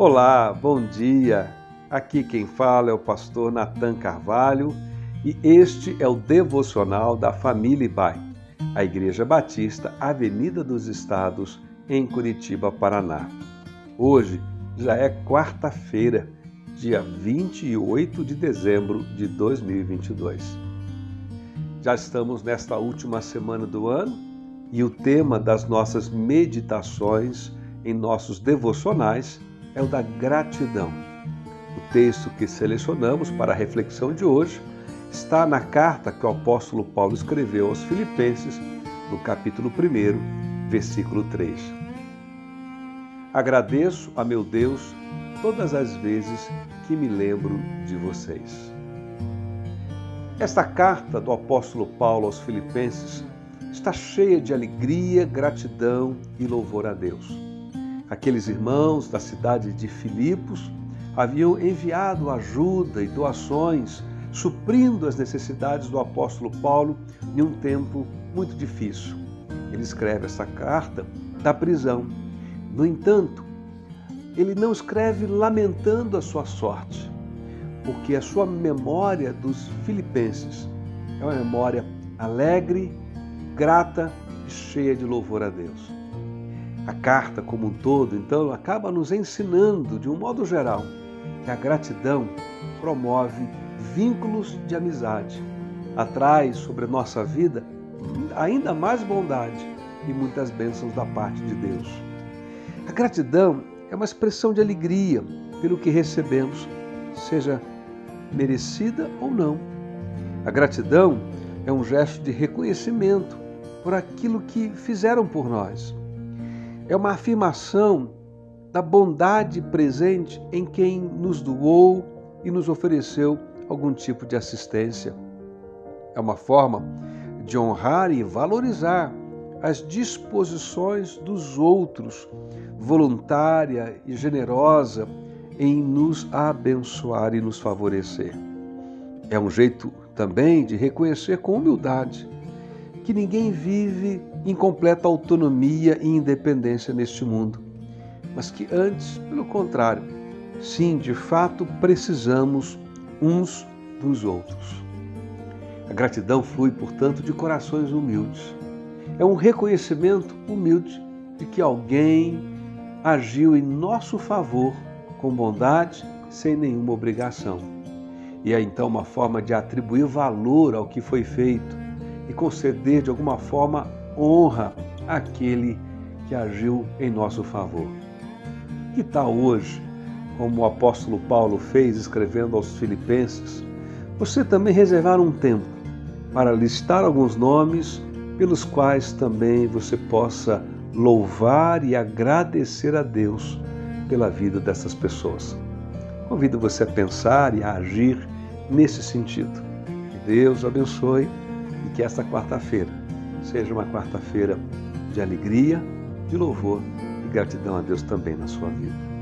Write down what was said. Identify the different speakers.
Speaker 1: Olá, bom dia. Aqui quem fala é o pastor Nathan Carvalho e este é o devocional da Família Ibai, a Igreja Batista Avenida dos Estados, em Curitiba, Paraná. Hoje já é quarta-feira, dia 28 de dezembro de 2022. Já estamos nesta última semana do ano e o tema das nossas meditações em nossos devocionais é o da gratidão. O texto que selecionamos para a reflexão de hoje está na carta que o apóstolo Paulo escreveu aos Filipenses, no capítulo 1, versículo 3. Agradeço a meu Deus todas as vezes que me lembro de vocês. Esta carta do apóstolo Paulo aos Filipenses está cheia de alegria, gratidão e louvor a Deus. Aqueles irmãos da cidade de Filipos haviam enviado ajuda e doações, suprindo as necessidades do apóstolo Paulo em um tempo muito difícil. Ele escreve essa carta da prisão. No entanto, ele não escreve lamentando a sua sorte, porque a sua memória dos filipenses é uma memória alegre, grata e cheia de louvor a Deus. A carta como um todo, então, acaba nos ensinando, de um modo geral, que a gratidão promove vínculos de amizade, atrai sobre a nossa vida ainda mais bondade e muitas bênçãos da parte de Deus. A gratidão é uma expressão de alegria pelo que recebemos, seja merecida ou não. A gratidão é um gesto de reconhecimento por aquilo que fizeram por nós é uma afirmação da bondade presente em quem nos doou e nos ofereceu algum tipo de assistência. É uma forma de honrar e valorizar as disposições dos outros, voluntária e generosa em nos abençoar e nos favorecer. É um jeito também de reconhecer com humildade que ninguém vive em completa autonomia e independência neste mundo, mas que antes, pelo contrário, sim, de fato, precisamos uns dos outros. A gratidão flui, portanto, de corações humildes. É um reconhecimento humilde de que alguém agiu em nosso favor com bondade, sem nenhuma obrigação. E é então uma forma de atribuir valor ao que foi feito e conceder de alguma forma honra àquele que agiu em nosso favor. Que tal hoje, como o apóstolo Paulo fez escrevendo aos Filipenses, você também reservar um tempo para listar alguns nomes pelos quais também você possa louvar e agradecer a Deus pela vida dessas pessoas. Convido você a pensar e a agir nesse sentido. Que Deus abençoe que esta quarta-feira seja uma quarta-feira de alegria, de louvor e gratidão a Deus também na sua vida.